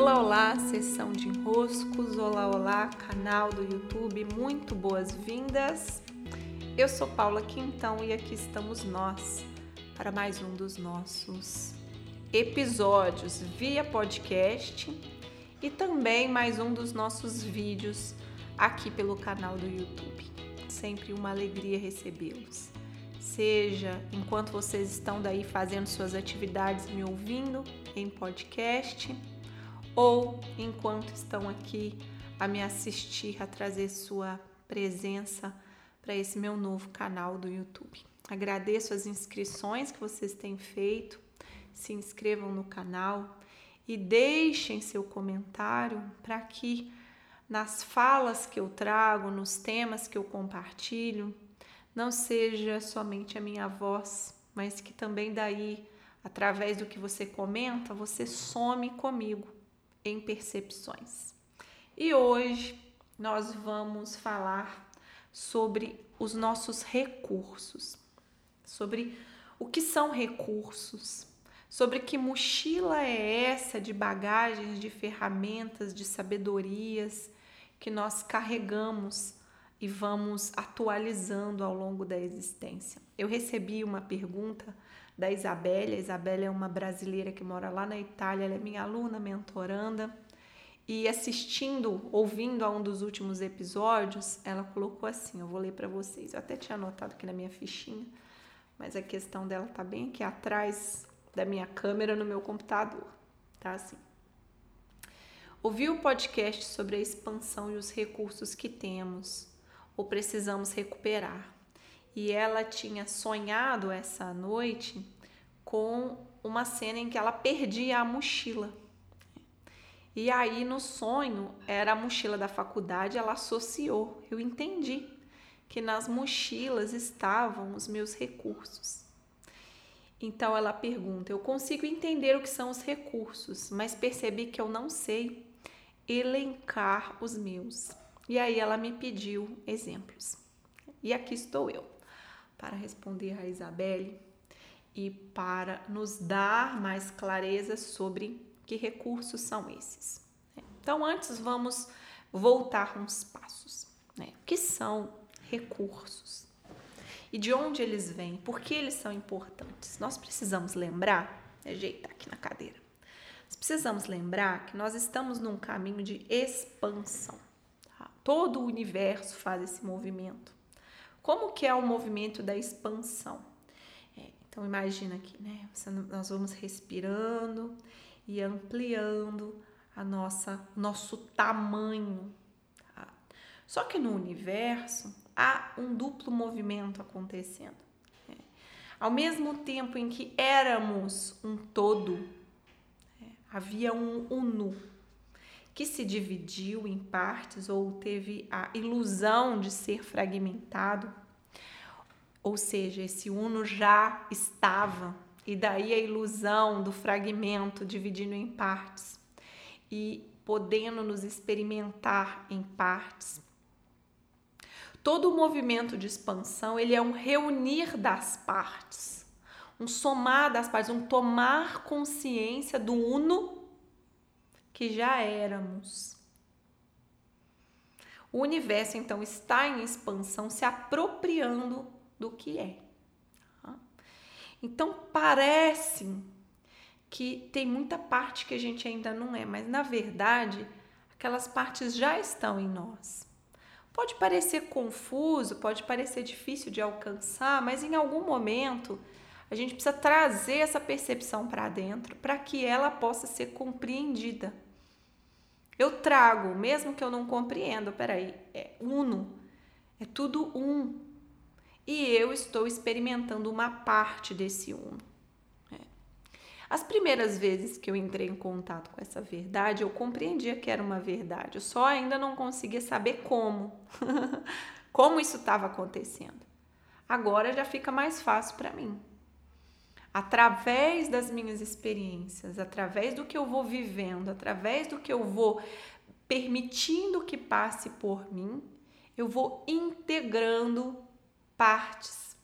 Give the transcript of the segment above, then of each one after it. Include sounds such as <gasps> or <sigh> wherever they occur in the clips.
Olá, olá, sessão de enroscos, olá, olá, canal do YouTube, muito boas-vindas. Eu sou Paula Quintão e aqui estamos nós para mais um dos nossos episódios via podcast e também mais um dos nossos vídeos aqui pelo canal do YouTube. Sempre uma alegria recebê-los. Seja enquanto vocês estão daí fazendo suas atividades me ouvindo em podcast ou enquanto estão aqui a me assistir, a trazer sua presença para esse meu novo canal do YouTube. Agradeço as inscrições que vocês têm feito. Se inscrevam no canal e deixem seu comentário para que nas falas que eu trago, nos temas que eu compartilho, não seja somente a minha voz, mas que também daí, através do que você comenta, você some comigo em percepções. E hoje nós vamos falar sobre os nossos recursos, sobre o que são recursos, sobre que mochila é essa de bagagens, de ferramentas, de sabedorias que nós carregamos e vamos atualizando ao longo da existência. Eu recebi uma pergunta da Isabelle. A Isabelle é uma brasileira que mora lá na Itália, ela é minha aluna, mentoranda. E assistindo, ouvindo a um dos últimos episódios, ela colocou assim: eu vou ler para vocês. Eu até tinha anotado aqui na minha fichinha, mas a questão dela tá bem aqui atrás da minha câmera no meu computador. Tá assim. Ouvi o podcast sobre a expansão e os recursos que temos ou precisamos recuperar e ela tinha sonhado essa noite com uma cena em que ela perdia a mochila. E aí no sonho era a mochila da faculdade, ela associou. Eu entendi que nas mochilas estavam os meus recursos. Então ela pergunta: Eu consigo entender o que são os recursos, mas percebi que eu não sei elencar os meus. E aí ela me pediu exemplos. E aqui estou eu para responder a Isabelle e para nos dar mais clareza sobre que recursos são esses. Então, antes vamos voltar uns passos. Né? O que são recursos? E de onde eles vêm? Por que eles são importantes? Nós precisamos lembrar, ajeitar aqui na cadeira. Nós precisamos lembrar que nós estamos num caminho de expansão. Tá? Todo o universo faz esse movimento. Como que é o movimento da expansão? É, então imagina aqui, né? Nós vamos respirando e ampliando a nossa nosso tamanho. Tá? Só que no universo há um duplo movimento acontecendo. Né? Ao mesmo tempo em que éramos um todo, né? havia um uno que se dividiu em partes ou teve a ilusão de ser fragmentado, ou seja, esse uno já estava, e daí a ilusão do fragmento dividindo em partes. E podendo nos experimentar em partes. Todo o movimento de expansão, ele é um reunir das partes, um somar das partes, um tomar consciência do uno que já éramos. O universo então está em expansão, se apropriando do que é. Então parece que tem muita parte que a gente ainda não é, mas na verdade aquelas partes já estão em nós. Pode parecer confuso, pode parecer difícil de alcançar, mas em algum momento a gente precisa trazer essa percepção para dentro para que ela possa ser compreendida. Eu trago, mesmo que eu não compreenda, peraí, é uno, é tudo um. E eu estou experimentando uma parte desse uno. É. As primeiras vezes que eu entrei em contato com essa verdade, eu compreendia que era uma verdade, eu só ainda não conseguia saber como, <laughs> como isso estava acontecendo. Agora já fica mais fácil para mim através das minhas experiências, através do que eu vou vivendo, através do que eu vou permitindo que passe por mim, eu vou integrando partes.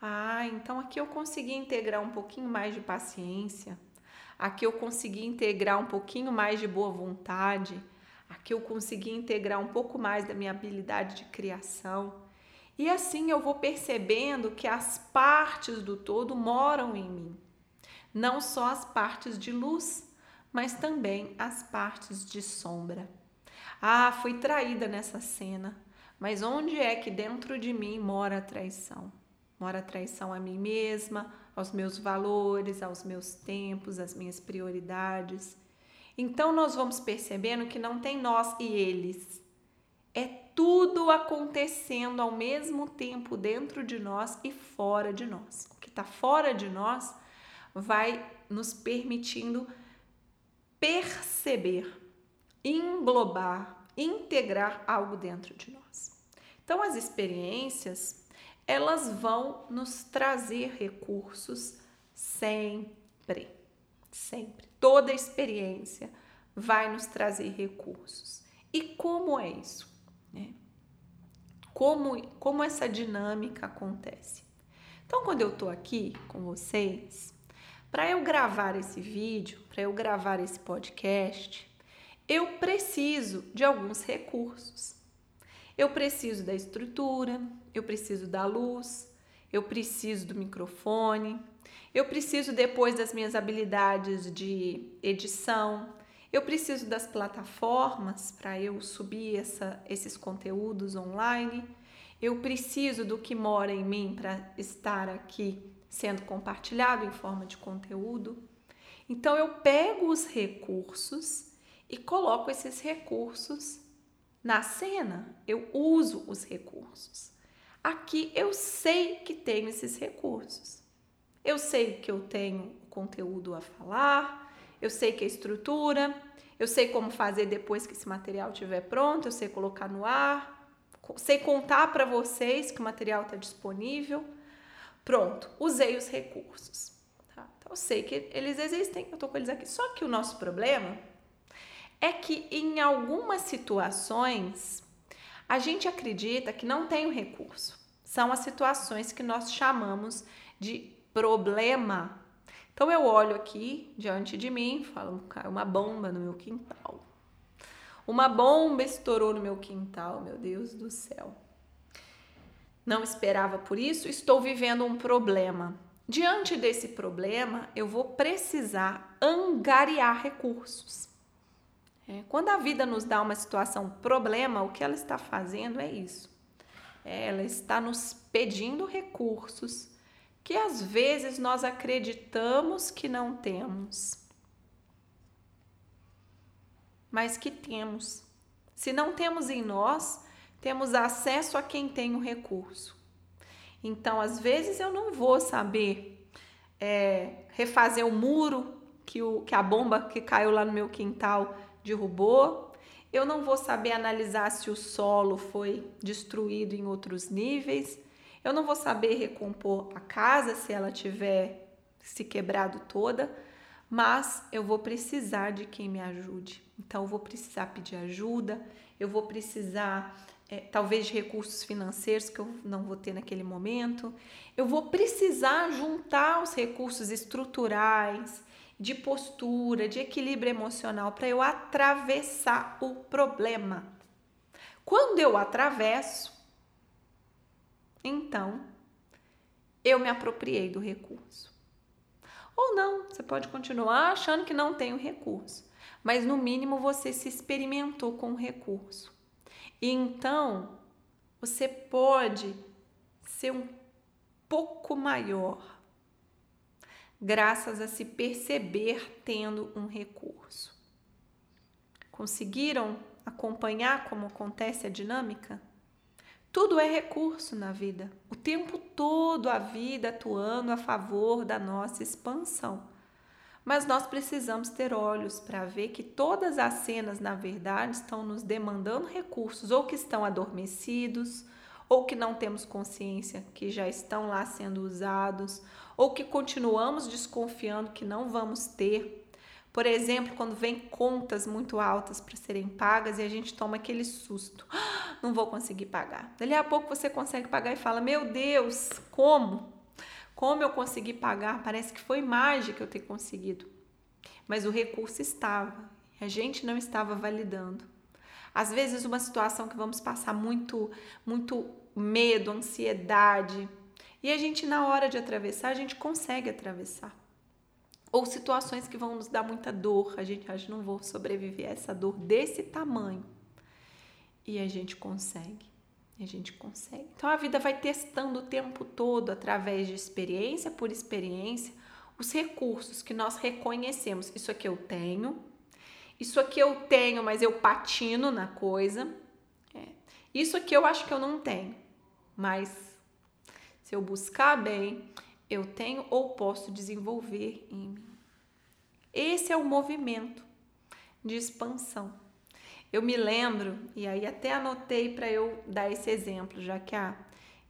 Ah, então aqui eu consegui integrar um pouquinho mais de paciência. aqui eu consegui integrar um pouquinho mais de boa vontade, aqui eu consegui integrar um pouco mais da minha habilidade de criação. E assim eu vou percebendo que as partes do todo moram em mim. Não só as partes de luz, mas também as partes de sombra. Ah, fui traída nessa cena, mas onde é que dentro de mim mora a traição? Mora a traição a mim mesma, aos meus valores, aos meus tempos, às minhas prioridades. Então nós vamos percebendo que não tem nós e eles. É tudo acontecendo ao mesmo tempo dentro de nós e fora de nós. O que está fora de nós vai nos permitindo perceber, englobar, integrar algo dentro de nós. Então as experiências elas vão nos trazer recursos sempre, sempre. Toda experiência vai nos trazer recursos. E como é isso? Né? Como, como essa dinâmica acontece? Então, quando eu estou aqui com vocês, para eu gravar esse vídeo, para eu gravar esse podcast, eu preciso de alguns recursos. Eu preciso da estrutura, eu preciso da luz, eu preciso do microfone, eu preciso depois das minhas habilidades de edição, eu preciso das plataformas para eu subir essa, esses conteúdos online, eu preciso do que mora em mim para estar aqui sendo compartilhado em forma de conteúdo. Então eu pego os recursos e coloco esses recursos na cena, eu uso os recursos. Aqui eu sei que tenho esses recursos. Eu sei que eu tenho conteúdo a falar, eu sei que a estrutura, eu sei como fazer depois que esse material estiver pronto, eu sei colocar no ar, sei contar para vocês que o material está disponível. Pronto, usei os recursos. Tá? Então eu sei que eles existem, eu estou com eles aqui. Só que o nosso problema é que em algumas situações a gente acredita que não tem o recurso. São as situações que nós chamamos de problema. Então eu olho aqui diante de mim, falo, caiu uma bomba no meu quintal. Uma bomba estourou no meu quintal, meu Deus do céu. Não esperava por isso, estou vivendo um problema. Diante desse problema, eu vou precisar angariar recursos. É, quando a vida nos dá uma situação problema, o que ela está fazendo é isso. É, ela está nos pedindo recursos que às vezes nós acreditamos que não temos, mas que temos. Se não temos em nós, temos acesso a quem tem o recurso. Então, às vezes eu não vou saber é, refazer o muro que, o, que a bomba que caiu lá no meu quintal derrubou. Eu não vou saber analisar se o solo foi destruído em outros níveis. Eu não vou saber recompor a casa se ela tiver se quebrado toda, mas eu vou precisar de quem me ajude. Então, eu vou precisar pedir ajuda, eu vou precisar é, talvez de recursos financeiros que eu não vou ter naquele momento. Eu vou precisar juntar os recursos estruturais, de postura, de equilíbrio emocional para eu atravessar o problema. Quando eu atravesso, então eu me apropriei do recurso. Ou não, você pode continuar achando que não tem o recurso, mas no mínimo você se experimentou com o recurso. E então você pode ser um pouco maior graças a se perceber tendo um recurso. Conseguiram acompanhar como acontece a dinâmica? Tudo é recurso na vida, o tempo todo a vida atuando a favor da nossa expansão. Mas nós precisamos ter olhos para ver que todas as cenas, na verdade, estão nos demandando recursos ou que estão adormecidos, ou que não temos consciência que já estão lá sendo usados, ou que continuamos desconfiando que não vamos ter. Por exemplo, quando vem contas muito altas para serem pagas e a gente toma aquele susto, ah, <gasps> não vou conseguir pagar. Dali a pouco você consegue pagar e fala: Meu Deus, como? Como eu consegui pagar? Parece que foi mágica eu ter conseguido. mas o recurso estava. A gente não estava validando. Às vezes uma situação que vamos passar muito muito medo, ansiedade, e a gente na hora de atravessar, a gente consegue atravessar. Ou situações que vão nos dar muita dor, a gente acha não vou sobreviver a essa dor desse tamanho. E a gente consegue. A gente consegue. Então a vida vai testando o tempo todo através de experiência por experiência os recursos que nós reconhecemos. Isso aqui eu tenho, isso aqui eu tenho, mas eu patino na coisa. É. Isso aqui eu acho que eu não tenho, mas se eu buscar bem, eu tenho ou posso desenvolver em mim. Esse é o movimento de expansão. Eu me lembro, e aí até anotei para eu dar esse exemplo, já que a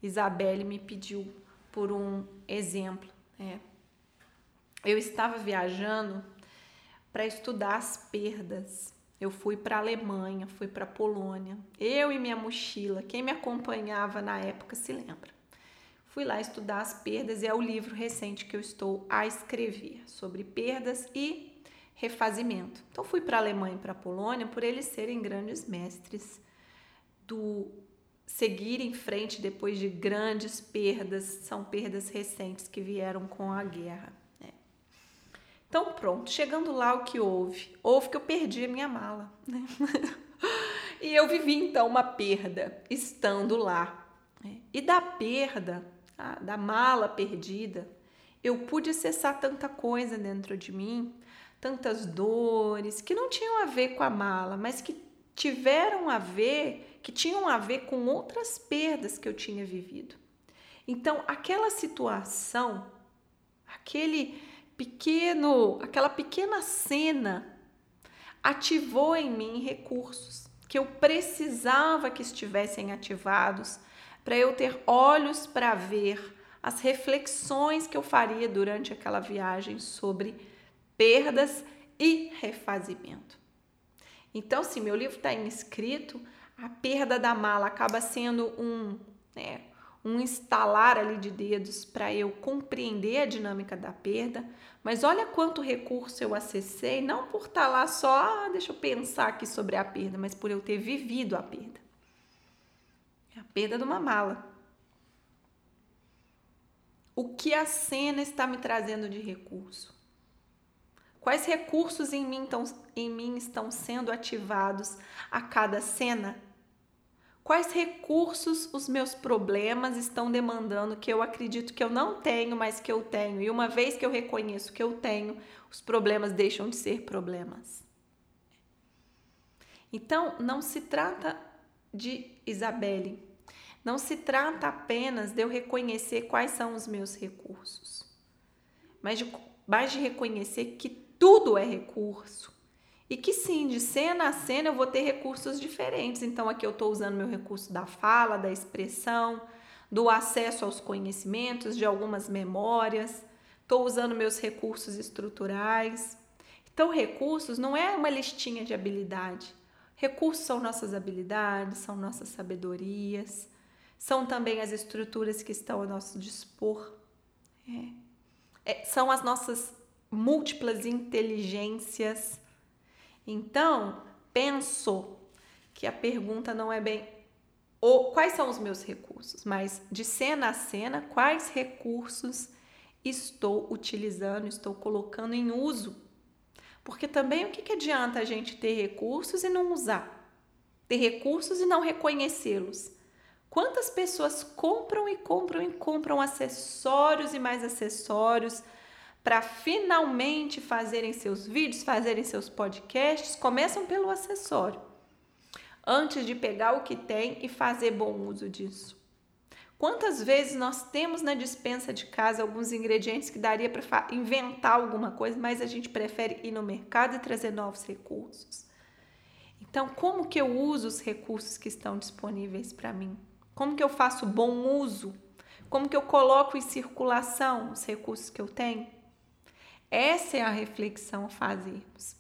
Isabelle me pediu por um exemplo. É. Eu estava viajando para estudar as perdas. Eu fui para a Alemanha, fui para a Polônia, eu e minha mochila. Quem me acompanhava na época se lembra. Fui lá estudar as perdas e é o livro recente que eu estou a escrever sobre perdas e refazimento. Então fui para a Alemanha e para a Polônia por eles serem grandes mestres do seguir em frente depois de grandes perdas, são perdas recentes que vieram com a guerra. Então, pronto, chegando lá, o que houve? Houve que eu perdi a minha mala. Né? <laughs> e eu vivi então uma perda estando lá. Né? E da perda, da mala perdida, eu pude acessar tanta coisa dentro de mim, tantas dores que não tinham a ver com a mala, mas que tiveram a ver, que tinham a ver com outras perdas que eu tinha vivido. Então, aquela situação, aquele pequeno, aquela pequena cena ativou em mim recursos que eu precisava que estivessem ativados para eu ter olhos para ver as reflexões que eu faria durante aquela viagem sobre perdas e refazimento. Então, se meu livro está inscrito, a perda da mala acaba sendo um, né, um instalar ali de dedos para eu compreender a dinâmica da perda, mas olha quanto recurso eu acessei, não por estar tá lá só, ah, deixa eu pensar aqui sobre a perda, mas por eu ter vivido a perda. Perda de uma mala. O que a cena está me trazendo de recurso? Quais recursos em mim, estão, em mim estão sendo ativados a cada cena? Quais recursos os meus problemas estão demandando que eu acredito que eu não tenho, mas que eu tenho? E uma vez que eu reconheço que eu tenho, os problemas deixam de ser problemas. Então, não se trata de Isabelle, não se trata apenas de eu reconhecer quais são os meus recursos, mas de, mas de reconhecer que tudo é recurso e que sim, de cena a cena eu vou ter recursos diferentes. Então aqui eu estou usando meu recurso da fala, da expressão, do acesso aos conhecimentos, de algumas memórias. Estou usando meus recursos estruturais. Então, recursos não é uma listinha de habilidade. Recursos são nossas habilidades, são nossas sabedorias, são também as estruturas que estão ao nosso dispor. É. É, são as nossas múltiplas inteligências então, penso que a pergunta não é bem o, quais são os meus recursos, mas de cena a cena, quais recursos estou utilizando, estou colocando em uso. Porque também o que, que adianta a gente ter recursos e não usar? Ter recursos e não reconhecê-los? Quantas pessoas compram e compram e compram acessórios e mais acessórios, para finalmente fazerem seus vídeos, fazerem seus podcasts, começam pelo acessório, antes de pegar o que tem e fazer bom uso disso. Quantas vezes nós temos na dispensa de casa alguns ingredientes que daria para inventar alguma coisa, mas a gente prefere ir no mercado e trazer novos recursos? Então, como que eu uso os recursos que estão disponíveis para mim? Como que eu faço bom uso? Como que eu coloco em circulação os recursos que eu tenho? Essa é a reflexão a fazermos.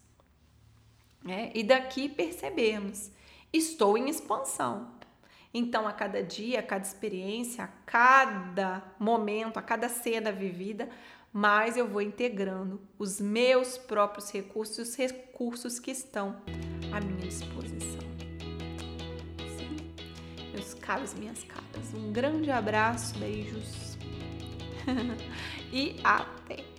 Né? E daqui percebemos: estou em expansão. Então, a cada dia, a cada experiência, a cada momento, a cada cena vivida, mais eu vou integrando os meus próprios recursos, os recursos que estão à minha disposição. Meus caros, minhas caras, um grande abraço, beijos <laughs> e até!